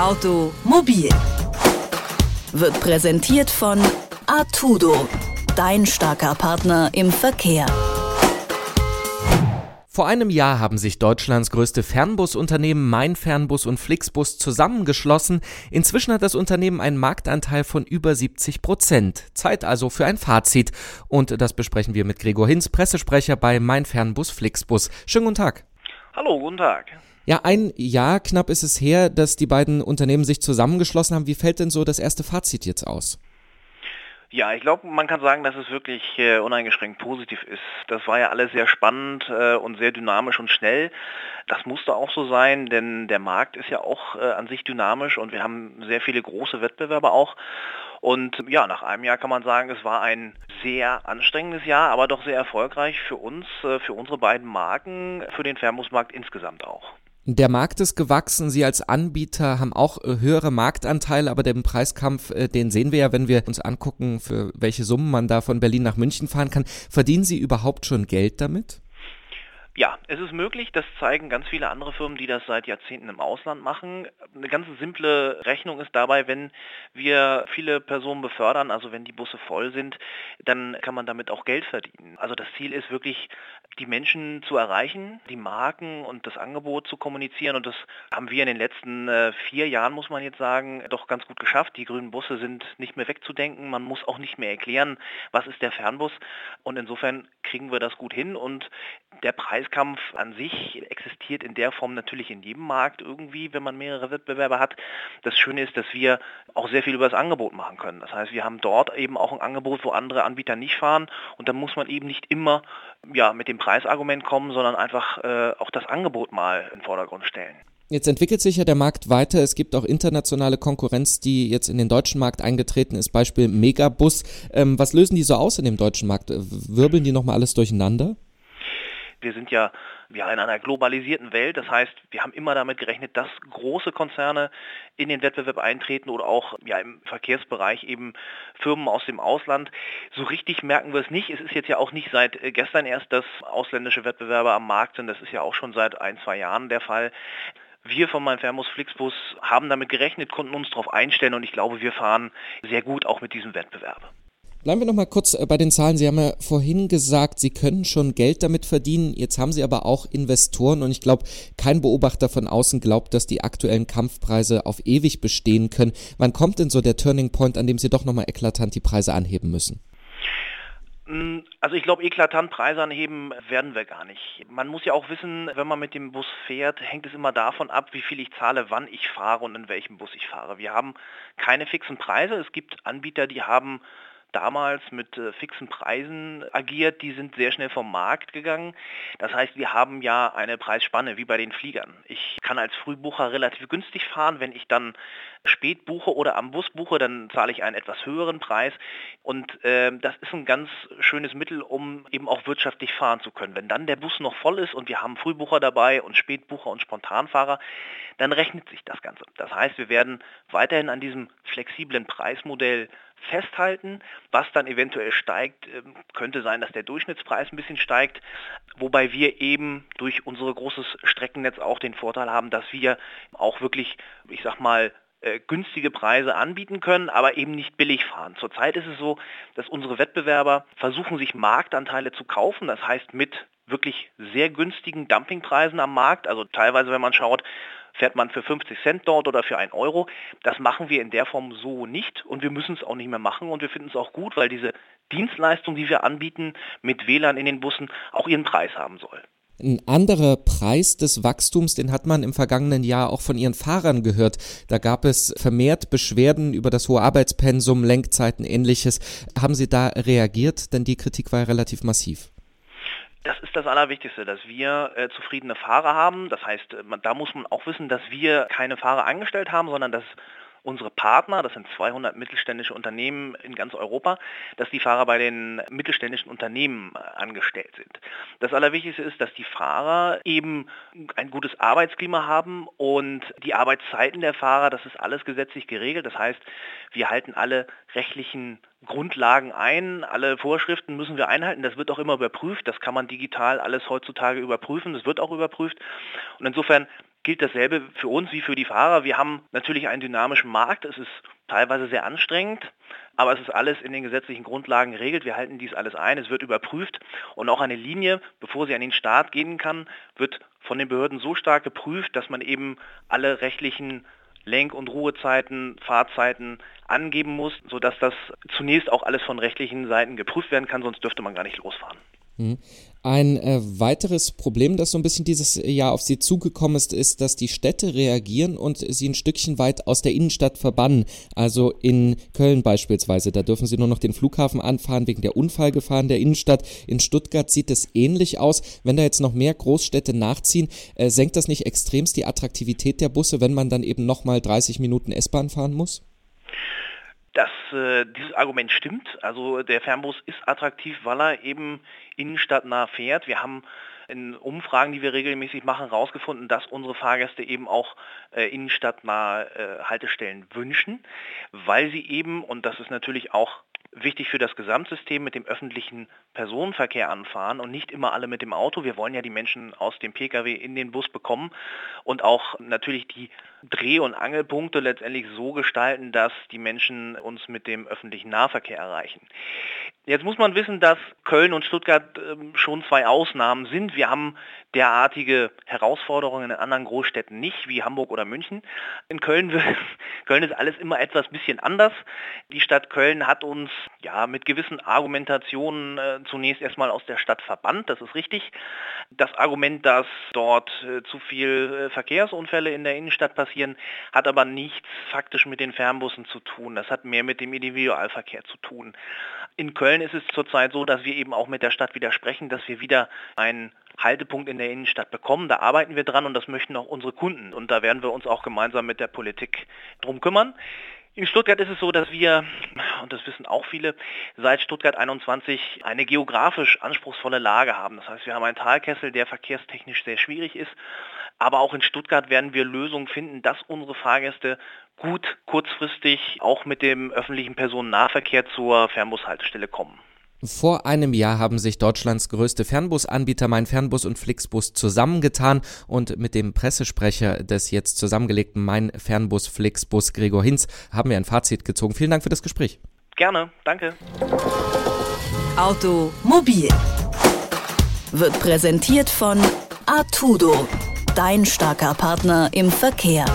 Automobil wird präsentiert von Artudo, dein starker Partner im Verkehr. Vor einem Jahr haben sich Deutschlands größte Fernbusunternehmen Mein Fernbus und Flixbus zusammengeschlossen. Inzwischen hat das Unternehmen einen Marktanteil von über 70 Prozent. Zeit also für ein Fazit. Und das besprechen wir mit Gregor Hinz, Pressesprecher bei Mein Fernbus Flixbus. Schönen guten Tag. Hallo, guten Tag. Ja, ein Jahr knapp ist es her, dass die beiden Unternehmen sich zusammengeschlossen haben. Wie fällt denn so das erste Fazit jetzt aus? Ja, ich glaube, man kann sagen, dass es wirklich äh, uneingeschränkt positiv ist. Das war ja alles sehr spannend äh, und sehr dynamisch und schnell. Das musste auch so sein, denn der Markt ist ja auch äh, an sich dynamisch und wir haben sehr viele große Wettbewerber auch. Und ja, nach einem Jahr kann man sagen, es war ein sehr anstrengendes Jahr, aber doch sehr erfolgreich für uns, äh, für unsere beiden Marken, für den Fernbusmarkt insgesamt auch. Der Markt ist gewachsen. Sie als Anbieter haben auch äh, höhere Marktanteile, aber den Preiskampf, äh, den sehen wir ja, wenn wir uns angucken, für welche Summen man da von Berlin nach München fahren kann. Verdienen Sie überhaupt schon Geld damit? Ja, es ist möglich, das zeigen ganz viele andere Firmen, die das seit Jahrzehnten im Ausland machen. Eine ganz simple Rechnung ist dabei, wenn wir viele Personen befördern, also wenn die Busse voll sind, dann kann man damit auch Geld verdienen. Also das Ziel ist wirklich, die Menschen zu erreichen, die Marken und das Angebot zu kommunizieren und das haben wir in den letzten äh, vier Jahren, muss man jetzt sagen, doch ganz gut geschafft. Die grünen Busse sind nicht mehr wegzudenken, man muss auch nicht mehr erklären, was ist der Fernbus und insofern kriegen wir das gut hin und der Preiskampf an sich existiert in der Form natürlich in jedem Markt irgendwie, wenn man mehrere Wettbewerber hat. Das Schöne ist, dass wir auch sehr viel über das Angebot machen können. Das heißt, wir haben dort eben auch ein Angebot, wo andere Anbieter nicht fahren und da muss man eben nicht immer ja, mit dem Preisargument kommen, sondern einfach äh, auch das Angebot mal in den Vordergrund stellen. Jetzt entwickelt sich ja der Markt weiter. Es gibt auch internationale Konkurrenz, die jetzt in den deutschen Markt eingetreten ist. Beispiel Megabus. Ähm, was lösen die so aus in dem deutschen Markt? Wirbeln die nochmal alles durcheinander? Wir sind ja, ja in einer globalisierten Welt. Das heißt, wir haben immer damit gerechnet, dass große Konzerne in den Wettbewerb eintreten oder auch ja, im Verkehrsbereich eben Firmen aus dem Ausland. So richtig merken wir es nicht. Es ist jetzt ja auch nicht seit äh, gestern erst, dass ausländische Wettbewerber am Markt sind. Das ist ja auch schon seit ein, zwei Jahren der Fall. Wir von meinem Fernbus Flixbus haben damit gerechnet, konnten uns darauf einstellen und ich glaube, wir fahren sehr gut auch mit diesem Wettbewerb. Bleiben wir noch mal kurz äh, bei den Zahlen. Sie haben ja vorhin gesagt, Sie können schon Geld damit verdienen. Jetzt haben Sie aber auch Investoren und ich glaube, kein Beobachter von außen glaubt, dass die aktuellen Kampfpreise auf ewig bestehen können. Wann kommt denn so der Turning Point, an dem Sie doch noch mal eklatant die Preise anheben müssen? Mm, also ich glaube, eklatant Preise anheben werden wir gar nicht. Man muss ja auch wissen, wenn man mit dem Bus fährt, hängt es immer davon ab, wie viel ich zahle, wann ich fahre und in welchem Bus ich fahre. Wir haben keine fixen Preise. Es gibt Anbieter, die haben damals mit äh, fixen Preisen agiert, die sind sehr schnell vom Markt gegangen. Das heißt, wir haben ja eine Preisspanne wie bei den Fliegern. Ich kann als Frühbucher relativ günstig fahren. Wenn ich dann spät buche oder am Bus buche, dann zahle ich einen etwas höheren Preis. Und äh, das ist ein ganz schönes Mittel, um eben auch wirtschaftlich fahren zu können. Wenn dann der Bus noch voll ist und wir haben Frühbucher dabei und Spätbucher und Spontanfahrer, dann rechnet sich das Ganze. Das heißt, wir werden weiterhin an diesem flexiblen Preismodell festhalten. Was dann eventuell steigt, ähm, könnte sein, dass der Durchschnittspreis ein bisschen steigt, wobei wir eben durch unser großes Streckennetz auch den Vorteil haben, dass wir auch wirklich, ich sag mal, äh, günstige Preise anbieten können, aber eben nicht billig fahren. Zurzeit ist es so, dass unsere Wettbewerber versuchen, sich Marktanteile zu kaufen, das heißt mit wirklich sehr günstigen Dumpingpreisen am Markt. Also teilweise, wenn man schaut, fährt man für 50 Cent dort oder für 1 Euro. Das machen wir in der Form so nicht und wir müssen es auch nicht mehr machen und wir finden es auch gut, weil diese Dienstleistung, die wir anbieten mit WLAN in den Bussen, auch ihren Preis haben soll. Ein anderer Preis des Wachstums, den hat man im vergangenen Jahr auch von ihren Fahrern gehört. Da gab es vermehrt Beschwerden über das hohe Arbeitspensum, Lenkzeiten, ähnliches. Haben Sie da reagiert? Denn die Kritik war ja relativ massiv. Das ist das Allerwichtigste, dass wir äh, zufriedene Fahrer haben. Das heißt, äh, man, da muss man auch wissen, dass wir keine Fahrer angestellt haben, sondern dass unsere Partner, das sind 200 mittelständische Unternehmen in ganz Europa, dass die Fahrer bei den mittelständischen Unternehmen äh, angestellt sind. Das Allerwichtigste ist, dass die Fahrer eben ein gutes Arbeitsklima haben und die Arbeitszeiten der Fahrer, das ist alles gesetzlich geregelt. Das heißt, wir halten alle rechtlichen Grundlagen ein, alle Vorschriften müssen wir einhalten, das wird auch immer überprüft, das kann man digital alles heutzutage überprüfen, das wird auch überprüft und insofern gilt dasselbe für uns wie für die Fahrer. Wir haben natürlich einen dynamischen Markt. Es ist teilweise sehr anstrengend, aber es ist alles in den gesetzlichen Grundlagen geregelt. Wir halten dies alles ein. Es wird überprüft und auch eine Linie, bevor sie an den Start gehen kann, wird von den Behörden so stark geprüft, dass man eben alle rechtlichen Lenk- und Ruhezeiten, Fahrzeiten angeben muss, sodass das zunächst auch alles von rechtlichen Seiten geprüft werden kann, sonst dürfte man gar nicht losfahren. Mhm. Ein äh, weiteres Problem, das so ein bisschen dieses Jahr auf Sie zugekommen ist, ist, dass die Städte reagieren und sie ein Stückchen weit aus der Innenstadt verbannen. Also in Köln beispielsweise, da dürfen sie nur noch den Flughafen anfahren wegen der Unfallgefahren der Innenstadt. In Stuttgart sieht es ähnlich aus. Wenn da jetzt noch mehr Großstädte nachziehen, äh, senkt das nicht extremst die Attraktivität der Busse, wenn man dann eben nochmal 30 Minuten S-Bahn fahren muss? Dass äh, dieses Argument stimmt. Also der Fernbus ist attraktiv, weil er eben innenstadtnah fährt. Wir haben in Umfragen, die wir regelmäßig machen, herausgefunden, dass unsere Fahrgäste eben auch äh, innenstadtnahe äh, Haltestellen wünschen, weil sie eben, und das ist natürlich auch wichtig für das Gesamtsystem mit dem öffentlichen Personenverkehr anfahren und nicht immer alle mit dem Auto. Wir wollen ja die Menschen aus dem Pkw in den Bus bekommen und auch natürlich die Dreh- und Angelpunkte letztendlich so gestalten, dass die Menschen uns mit dem öffentlichen Nahverkehr erreichen. Jetzt muss man wissen, dass Köln und Stuttgart ähm, schon zwei Ausnahmen sind. Wir haben derartige Herausforderungen in anderen Großstädten nicht, wie Hamburg oder München. In Köln, Köln ist alles immer etwas bisschen anders. Die Stadt Köln hat uns ja mit gewissen Argumentationen äh, zunächst erstmal aus der Stadt verbannt, das ist richtig. Das Argument, dass dort äh, zu viel äh, Verkehrsunfälle in der Innenstadt passieren, hat aber nichts faktisch mit den Fernbussen zu tun. Das hat mehr mit dem Individualverkehr zu tun. In Köln ist es zurzeit so, dass wir eben auch mit der Stadt widersprechen, dass wir wieder einen Haltepunkt in der Innenstadt bekommen. Da arbeiten wir dran und das möchten auch unsere Kunden. Und da werden wir uns auch gemeinsam mit der Politik drum kümmern. In Stuttgart ist es so, dass wir, und das wissen auch viele, seit Stuttgart 21 eine geografisch anspruchsvolle Lage haben. Das heißt, wir haben einen Talkessel, der verkehrstechnisch sehr schwierig ist. Aber auch in Stuttgart werden wir Lösungen finden, dass unsere Fahrgäste gut kurzfristig auch mit dem öffentlichen Personennahverkehr zur Fernbushaltestelle kommen. Vor einem Jahr haben sich Deutschlands größte Fernbusanbieter Mein Fernbus und Flixbus zusammengetan und mit dem Pressesprecher des jetzt zusammengelegten Mein Fernbus Flixbus Gregor Hinz haben wir ein Fazit gezogen. Vielen Dank für das Gespräch. Gerne, danke. Automobil wird präsentiert von Artudo, dein starker Partner im Verkehr.